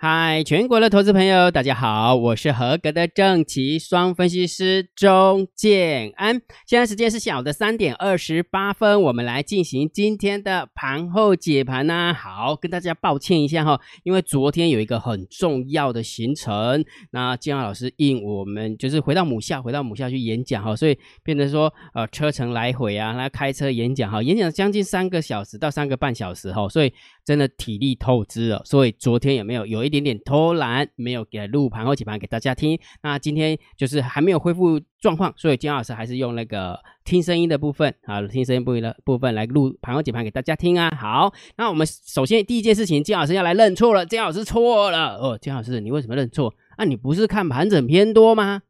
嗨，全国的投资朋友，大家好，我是合格的正奇双分析师钟建安。现在时间是下午的三点二十八分，我们来进行今天的盘后解盘呐。好，跟大家抱歉一下哈，因为昨天有一个很重要的行程，那建安老师应我们就是回到母校，回到母校去演讲哈，所以变成说呃车程来回啊，那开车演讲哈，演讲将近三个小时到三个半小时哈，所以真的体力透支了。所以昨天有没有有一一点点偷懒，没有给录盘后解盘给大家听。那今天就是还没有恢复状况，所以金老师还是用那个听声音的部分啊，听声音部分的部分来录盘后解盘给大家听啊。好，那我们首先第一件事情，金老师要来认错了，金老师错了哦，金老师你为什么认错？啊，你不是看盘整偏多吗？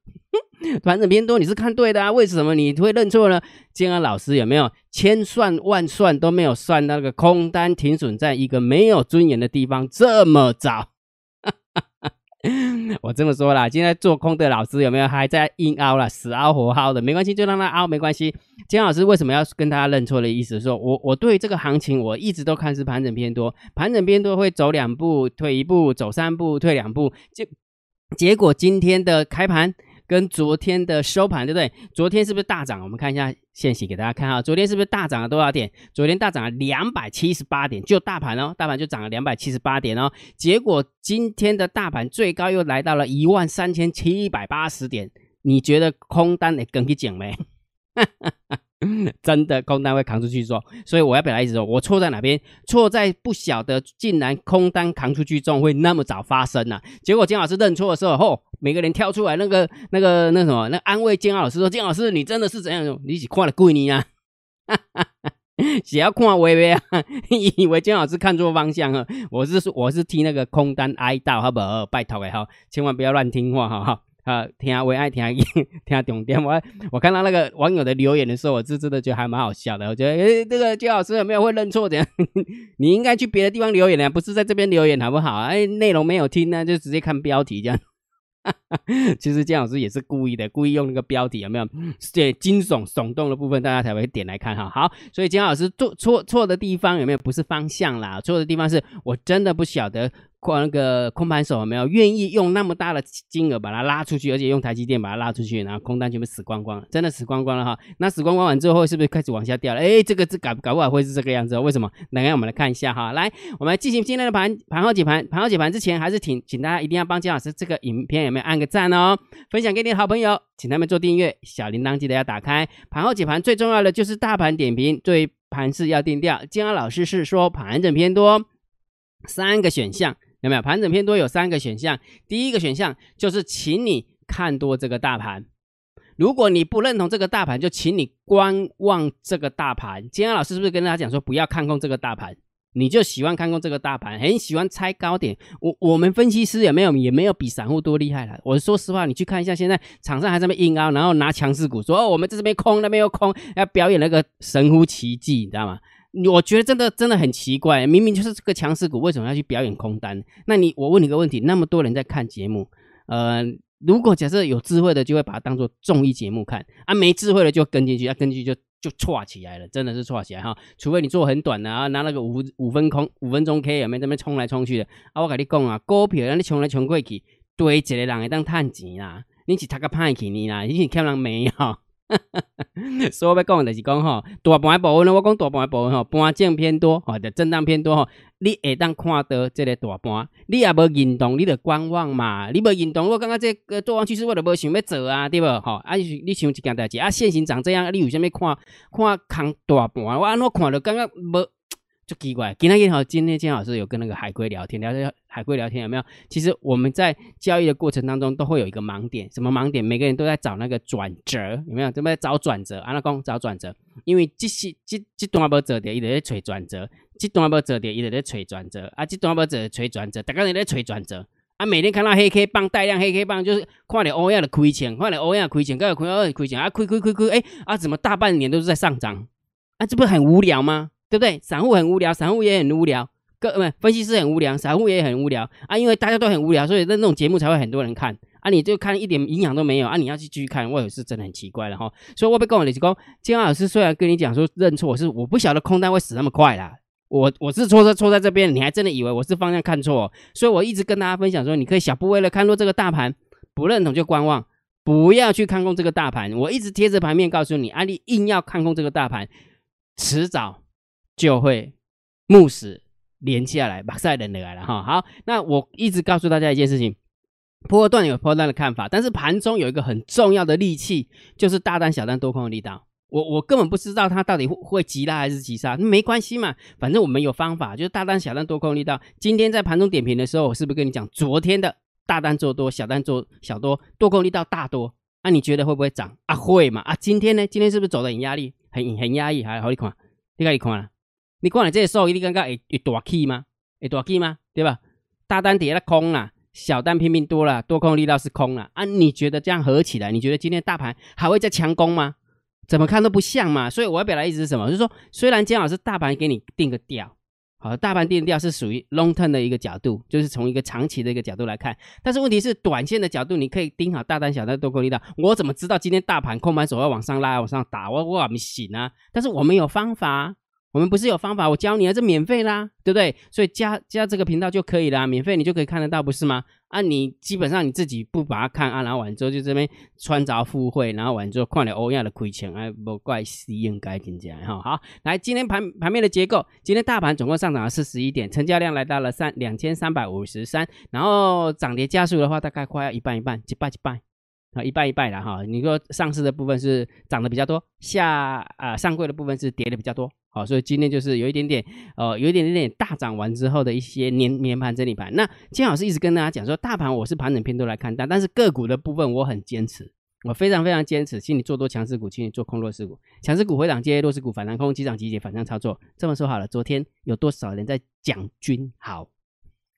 盘整偏多，你是看对的啊？为什么你会认错呢？建安老师有没有千算万算都没有算那个空单停损在一个没有尊严的地方这么早？我这么说啦，现在做空的老师有没有还在硬凹了，死凹活凹的？没关系，就让他凹，没关系。金老师为什么要跟大家认错的意思？说我我对这个行情我一直都看是盘整偏多，盘整偏多会走两步退一步，走三步退两步，结结果今天的开盘。跟昨天的收盘，对不对？昨天是不是大涨？我们看一下现息给大家看啊。昨天是不是大涨了多少点？昨天大涨了两百七十八点，就大盘哦，大盘就涨了两百七十八点哦。结果今天的大盘最高又来到了一万三千七百八十点，你觉得空单得跟去讲没？真的空单会扛出去做，所以我要表达意思说，我错在哪边？错在不晓得竟然空单扛出去重会那么早发生呢？结果金老师认错的时候，吼，每个人跳出来，那个、那个、那什么，那安慰金老师说：“金老师，你真的是怎样？你是看了贵你啊？只要看微微啊，以为金老师看错方向啊？我是说，我是替那个空单哀悼，好不好？拜托哎，好，千万不要乱听话，哈哈。”啊，听为爱听 听重点。我我看到那个网友的留言的时候，我是真的觉得还蛮好笑的。我觉得，诶，这个金老师有没有会认错？这样，你应该去别的地方留言啊，不是在这边留言，好不好？哎，内容没有听呢，就直接看标题这样。其实姜老师也是故意的，故意用那个标题有没有？对，惊悚耸动的部分，大家才会点来看哈。好，所以姜老师做错错的地方有没有？不是方向啦，错的地方是我真的不晓得。空那个空盘手有没有愿意用那么大的金额把它拉出去，而且用台积电把它拉出去，然后空单全部死光光，真的死光光了哈。那死光光完之后，是不是开始往下掉了？哎，这个这搞搞不好会是这个样子，哦为什么？来，我们来看一下哈。来，我们进行今天的盘盘后解盘。盘后解盘之前，还是请请大家一定要帮金老师这个影片有没有按个赞哦？分享给你的好朋友，请他们做订阅，小铃铛记得要打开。盘后解盘最重要的就是大盘点评，对盘势要定调。金老师是说盘整偏多，三个选项。有没有盘整偏多？有三个选项。第一个选项就是，请你看多这个大盘。如果你不认同这个大盘，就请你观望这个大盘。今天老师是不是跟大家讲说，不要看空这个大盘？你就喜欢看空这个大盘，很喜欢猜高点。我我们分析师也没有也没有比散户多厉害了。我说实话，你去看一下，现在场上还在那硬凹，然后拿强势股说，哦，我们这边空，那边又空，要表演那个神乎其技，你知道吗？我觉得真的真的很奇怪，明明就是这个强势股，为什么要去表演空单？那你我问你个问题，那么多人在看节目，呃，如果假设有智慧的，就会把它当做综艺节目看啊；没智慧的就跟进去，啊，跟进去就就错起来了，真的是错起来哈。除非你做很短的啊，拿那个五五分空五分钟 K 有没有这边冲来冲去的啊？我跟你讲啊，股票让你冲来冲过去，堆一个人会当赚钱啦，你是他个派去你啦，你是看人没有？所以要讲的就是讲吼，大盘的部分，我讲大盘的部分吼，盘正偏多，吼，就震荡偏多吼。你会当看到这个大盘，你也无运动，你就观望嘛。你无运动，我感觉这个做完趋势，我就无想要做啊，对不？吼，啊，你想一件代志啊，现行长这样，你有啥物看看看大盘？我安怎看着感觉无？就奇怪，今天也好，今天金老师有跟那个海龟聊天，聊天海龟聊天有没有？其实我们在交易的过程当中都会有一个盲点，什么盲点？每个人都在找那个转折，有没有？准备找转折？阿拉公找转折，因为这些这这段要折叠，一直在吹转折；这段要折叠，一直在吹转折。啊，这段要折吹转折，大家都在吹转折。啊，每天看到黑 K 棒带量黑 K 棒，就是看了欧亚的亏钱，看了欧亚亏钱，个亏二亏钱啊，亏亏亏亏，哎啊，怎么大半年都是在上涨？啊，这不是很无聊吗？对不对？散户很无聊，散户也很无聊，各不分析师很无聊，散户也很无聊啊！因为大家都很无聊，所以那那种节目才会很多人看啊！你就看一点营养都没有啊！你要去继续看，我也是真的很奇怪了哈！所以我被跟我的讲，金老师虽然跟你讲说认错是我不晓得空单会死那么快啦，我我是错在错在这边，你还真的以为我是方向看错，所以我一直跟大家分享说，你可以小步为了看弱这个大盘，不认同就观望，不要去看空这个大盘。我一直贴着盘面告诉你，啊，你硬要看空这个大盘，迟早就会木死连下来，马赛人来了哈。好，那我一直告诉大家一件事情，波段有波段的看法，但是盘中有一个很重要的利器，就是大单小单多空的力道。我我根本不知道它到底会会急拉还是急杀，没关系嘛，反正我们有方法，就是大单小单多空力道。今天在盘中点评的时候，我是不是跟你讲，昨天的大单做多，小单做小多，多空力道大多，那你觉得会不会涨啊？会嘛？啊，今天呢？今天是不是走的很压力，很很压抑？还好你看，你看你看，你看了这些时候，你刚刚会会大起吗？会大起吗？对吧？大单跌了空了，小单拼命多了，多空力道是空了啊？你觉得这样合起来，你觉得今天大盘还会再强攻吗？怎么看都不像嘛，所以我要表达意思是什么？就是说，虽然姜老师大盘给你定个调，好，大盘定调是属于 long term 的一个角度，就是从一个长期的一个角度来看，但是问题是短线的角度，你可以盯好大单、小单、多空力道。我怎么知道今天大盘空盘手要往上拉、往上打？我我怎么行啊？但是我们有方法。我们不是有方法，我教你啊，这免费啦，对不对？所以加加这个频道就可以啦，免费你就可以看得到，不是吗？啊，你基本上你自己不把它看啊，然后完之后就这边穿着附会，然后完之后看了欧亚的亏钱，哎，不怪是应该听起来哈。好，来，今天盘盘面的结构，今天大盘总共上涨了四十一点，成交量来到了三两千三百五十三，然后涨跌加速的话，大概快要一半一半，一半一半。啊，一半一半了哈。你说上市的部分是涨的比较多，下啊上柜的部分是跌的比较多。好，所以今天就是有一点点，呃，有一点点大涨完之后的一些年年盘整理盘。那金老师一直跟大家讲说，大盘我是盘整偏多来看待，但是个股的部分我很坚持，我非常非常坚持，请你做多强势股，请你做空弱势股，强势股回档接弱势股反弹空，急涨急跌反向操作。这么说好了，昨天有多少人在讲君豪？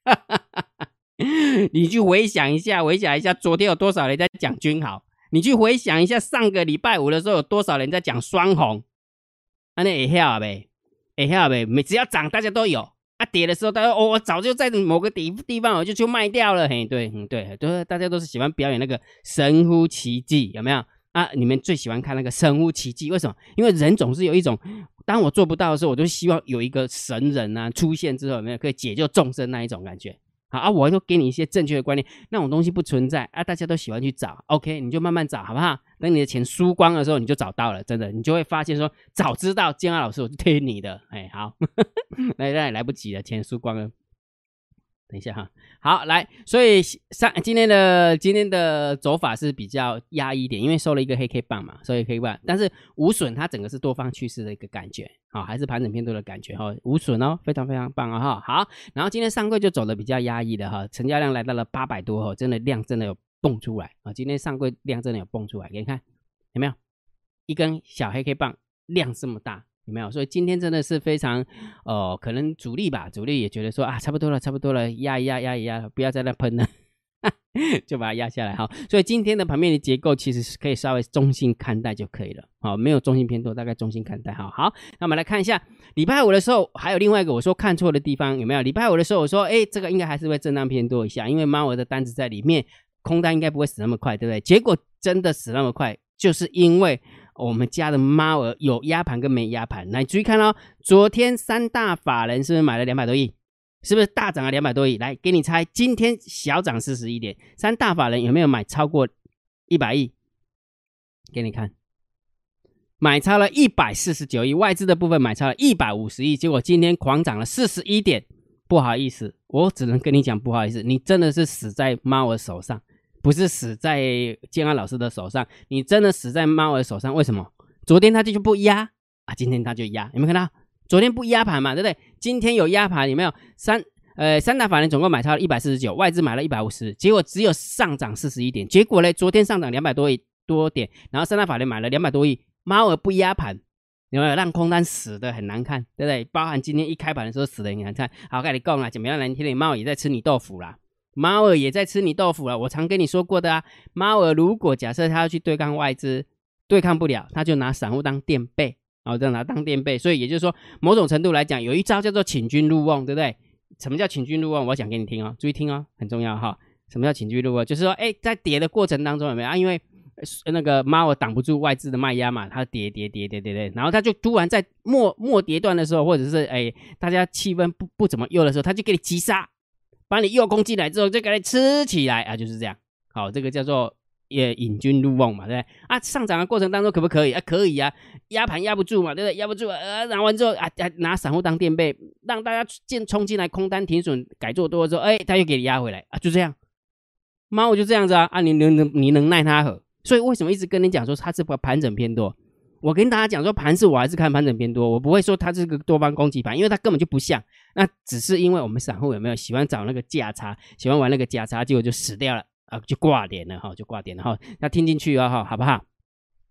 你去回想一下，回想一下，昨天有多少人在讲君豪？你去回想一下，上个礼拜五的时候有多少人在讲双红？啊，那也晓呗，也晓呗。每只要涨，大家都有；啊，跌的时候，大家哦，我早就在某个地地方，我就去卖掉了。嘿，对，嗯，对，都大家都是喜欢表演那个神乎其技，有没有？啊，你们最喜欢看那个神乎其技？为什么？因为人总是有一种，当我做不到的时候，我就希望有一个神人啊出现之后，有没有可以解救众生那一种感觉？好啊，我就给你一些正确的观念，那种东西不存在啊，大家都喜欢去找，OK，你就慢慢找，好不好？等你的钱输光的时候，你就找到了，真的，你就会发现说，早知道建安老师，我就听你的，哎，好，那那也来不及了，钱输光了。等一下哈，好来，所以上今天的今天的走法是比较压抑一点，因为收了一个黑 K 棒嘛，所以 K 棒，但是无损，它整个是多方趋势的一个感觉，好，还是盘整偏多的感觉哈，无损哦，非常非常棒啊哈，好，然后今天上柜就走的比较压抑的哈，成交量来到了八百多哈，真的量真的有蹦出来啊，今天上柜量真的有蹦出来，给你看有没有？一根小黑 K 棒量这么大。有没有？所以今天真的是非常，呃，可能主力吧，主力也觉得说啊，差不多了，差不多了，压一压，压一压，不要再那喷了，就把它压下来哈。所以今天的盘面的结构其实是可以稍微中性看待就可以了，好，没有中性偏多，大概中性看待哈。好，那我们来看一下礼拜五的时候，还有另外一个我说看错的地方有没有？礼拜五的时候我说，哎，这个应该还是会震荡偏多一下，因为猫儿的单子在里面，空单应该不会死那么快，对不对？结果真的死那么快，就是因为。我们家的猫儿有压盘跟没压盘，来注意看哦。昨天三大法人是不是买了两百多亿？是不是大涨了两百多亿？来给你猜，今天小涨四十一点，三大法人有没有买超过一百亿？给你看，买超了一百四十九亿，外资的部分买超了一百五十亿，结果今天狂涨了四十一点。不好意思，我只能跟你讲不好意思，你真的是死在猫儿手上。不是死在建安老师的手上，你真的死在猫儿手上。为什么？昨天他就不压啊，今天他就压，有没有看到？昨天不压盘嘛，对不对？今天有压盘，有没有？三呃三大法人总共买超了一百四十九，外资买了一百五十，结果只有上涨四十一点。结果呢？昨天上涨两百多亿多点，然后三大法人买了两百多亿，猫儿不压盘，有没有让空单死的很难看？对不对？包含今天一开盘的时候死的很难看。好，跟你讲了，怎么样难听点？猫也在吃你豆腐啦。猫儿也在吃你豆腐了，我常跟你说过的啊。猫儿如果假设他要去对抗外资，对抗不了，他就拿散户当垫背，然后再拿当垫背。所以也就是说，某种程度来讲，有一招叫做请君入瓮，对不对？什么叫请君入瓮？我讲给你听哦，注意听哦，很重要哈。什么叫请君入瓮？就是说，哎，在跌的过程当中有没有啊？因为那个猫儿挡不住外资的卖压嘛，它跌跌跌跌跌跌，然后它就突然在末末跌段的时候，或者是哎大家气氛不不怎么优的时候，它就给你急杀，把你诱攻进来之后再给你吃起来啊，就是这样。好，这个叫做也引君入瓮嘛，对不对？啊，上涨的过程当中可不可以啊？可以啊，压盘压不住嘛，对不对？压不住，呃，然后完之后啊，拿散户当垫背，让大家进冲进来空单停损改做多之后，哎，他又给你压回来啊，就这样。猫就这样子啊，啊，你能能你能奈他何？所以为什么一直跟你讲说它是盘整偏多？我跟大家讲说盘是我还是看盘整偏多，我不会说它是个多方攻击盘，因为它根本就不像。那只是因为我们散户有没有喜欢找那个价差，喜欢玩那个价差，结果就死掉了啊，就挂点了哈，就挂点了哈。那听进去哦哈，好不好？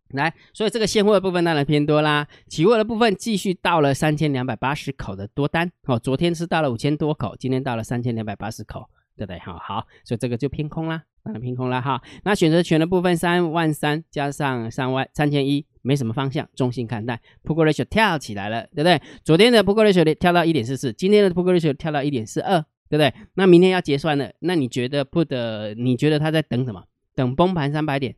来，所以这个现货的部分当然偏多啦，期货的部分继续到了三千两百八十口的多单哦，昨天是到了五千多口，今天到了三千两百八十口。对不对？好好，所以这个就偏空啦，当然偏空啦哈。那选择权的部分，三万三加上三万三千一，没什么方向，中性看待。Put ratio 跳起来了，对不对？昨天的 Put ratio 跳到一点四四，今天的 Put ratio 跳到一点四二，对不对？那明天要结算了，那你觉得 Put 你觉得他在等什么？等崩盘三百点，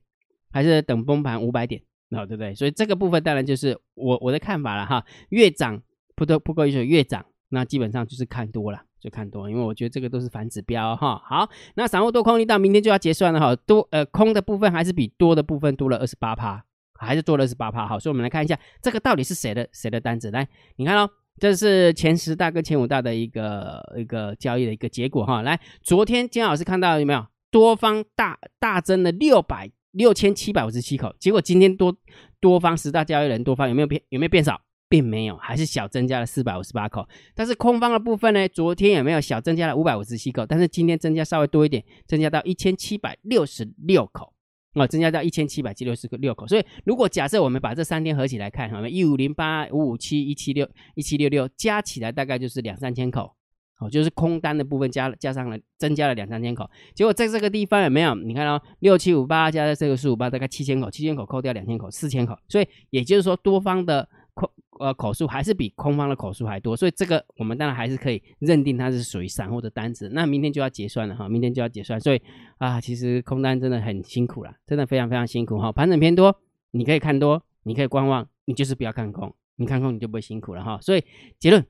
还是等崩盘五百点？哦，对不对？所以这个部分当然就是我我的看法了哈。越涨 Put Put ratio 越涨，那基本上就是看多了。就看多，因为我觉得这个都是反指标哈。好，那散户多空力道明天就要结算了哈。多呃空的部分还是比多的部分多了二十八趴，还是多了二十八趴。好，所以我们来看一下这个到底是谁的谁的单子。来，你看哦，这是前十大跟前五大的一个一个交易的一个结果哈。来，昨天金老师看到有没有多方大大增了六百六千七百五十七口，结果今天多多方十大交易人多方有没有变有没有变少？并没有，还是小增加了四百五十八口。但是空方的部分呢？昨天有没有小增加了五百五十七口？但是今天增加稍微多一点，增加到一千七百六十六口啊，增加到一千七百七六十六口。所以如果假设我们把这三天合起来看，哈，一五零八、五五七、一七六、一七六六加起来大概就是两三千口，哦，就是空单的部分加加上了增加了两三千口。结果在这个地方有没有？你看到六七五八加在这个四五八，大概七千口，七千口扣掉两千口，四千口。所以也就是说多方的空。呃，口数还是比空方的口数还多，所以这个我们当然还是可以认定它是属于散户的单子。那明天就要结算了哈，明天就要结算，所以啊，其实空单真的很辛苦了，真的非常非常辛苦哈。盘整偏多，你可以看多，你可以观望，你就是不要看空，你看空你就不会辛苦了哈。所以结论，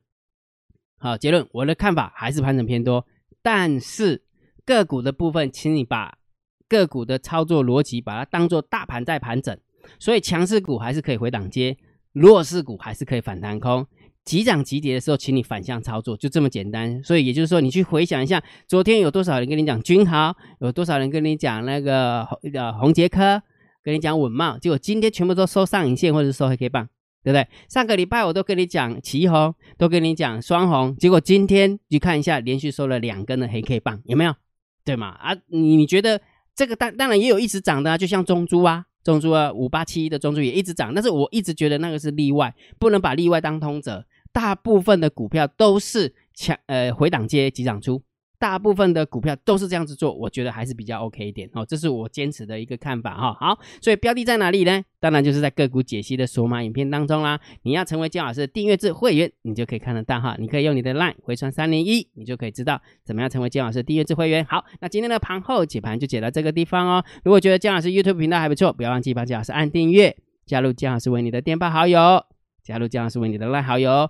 好结论，我的看法还是盘整偏多，但是个股的部分，请你把个股的操作逻辑把它当做大盘在盘整，所以强势股还是可以回档接。弱势股还是可以反弹空，急涨急跌的时候，请你反向操作，就这么简单。所以也就是说，你去回想一下，昨天有多少人跟你讲君豪，有多少人跟你讲那个呃红杰科，跟你讲稳茂，结果今天全部都收上影线或者是收黑 K 棒，对不对？上个礼拜我都跟你讲旗红，都跟你讲双红，结果今天你看一下，连续收了两根的黑 K 棒，有没有？对吗？啊，你你觉得这个当当然也有一直涨的啊，就像中珠啊。中珠啊，五八七一的中珠也一直涨，但是我一直觉得那个是例外，不能把例外当通则。大部分的股票都是强呃回档接急涨出。大部分的股票都是这样子做，我觉得还是比较 OK 一点哦，这是我坚持的一个看法哈。好，所以标的在哪里呢？当然就是在个股解析的索马影片当中啦。你要成为姜老师的订阅制会员，你就可以看得到哈。你可以用你的 LINE 回传三零一，你就可以知道怎么样成为姜老师的订阅制会员。好，那今天的盘后解盘就解到这个地方哦。如果觉得姜老师 YouTube 频道还不错，不要忘记帮姜老师按订阅，加入姜老师为你的电报好友，加入姜老师为你的 LINE 好友。